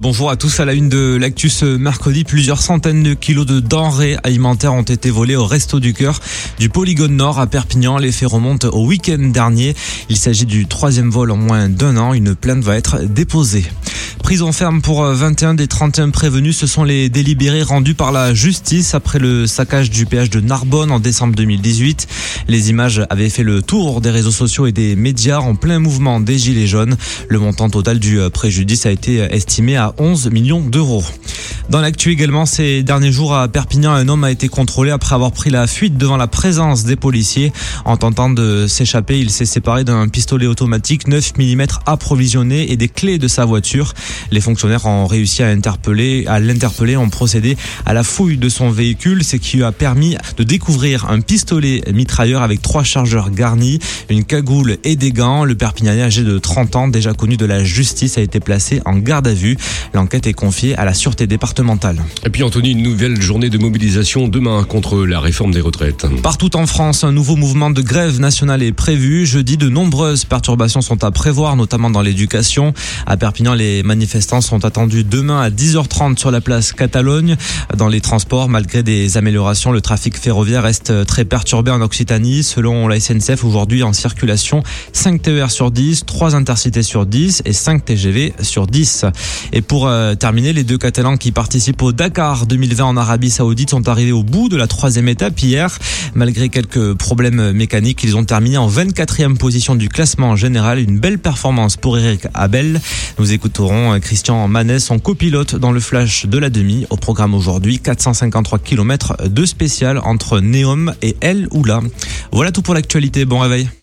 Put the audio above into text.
Bonjour à tous à la une de l'actus mercredi. Plusieurs centaines de kilos de denrées alimentaires ont été volés au Resto du Cœur du Polygone Nord à Perpignan. Les faits remontent au week-end dernier. Il s'agit du troisième vol en moins d'un an. Une plainte va être déposée. Prison ferme pour 21 des 31 prévenus. Ce sont les délibérés rendus par la justice après le saccage du péage de Narbonne en décembre 2018. Les images avaient fait le tour des réseaux sociaux et des médias en plein mouvement des Gilets jaunes. Le montant total du préjudice a été estimé à 11 millions d'euros. Dans l'actu également, ces derniers jours à Perpignan, un homme a été contrôlé après avoir pris la fuite devant la présence des policiers. En tentant de s'échapper, il s'est séparé d'un pistolet automatique 9 mm approvisionné et des clés de sa voiture. Les fonctionnaires ont réussi à interpeller, à l'interpeller, ont procédé à la fouille de son véhicule, ce qui lui a permis de découvrir un pistolet mitrailleur avec trois chargeurs garnis, une cagoule et des gants. Le Perpignanais âgé de 30 ans, déjà connu de la justice, a été placé en garde à vue. L'enquête est confiée à la sûreté départementale et puis Anthony, une nouvelle journée de mobilisation demain contre la réforme des retraites. Partout en France, un nouveau mouvement de grève nationale est prévu. Jeudi, de nombreuses perturbations sont à prévoir, notamment dans l'éducation. À Perpignan, les manifestants sont attendus demain à 10h30 sur la place Catalogne. Dans les transports, malgré des améliorations, le trafic ferroviaire reste très perturbé en Occitanie. Selon la SNCF, aujourd'hui en circulation, 5 TER sur 10, 3 intercités sur 10 et 5 TGV sur 10. Et pour euh, terminer, les deux Catalans qui participent au Dakar 2020 en Arabie Saoudite sont arrivés au bout de la troisième étape hier. Malgré quelques problèmes mécaniques, ils ont terminé en 24e position du classement général. Une belle performance pour Eric Abel. Nous écouterons Christian Manet, son copilote dans le flash de la demi. Au programme aujourd'hui, 453 km de spécial entre Neom et El Oula. Voilà tout pour l'actualité. Bon réveil.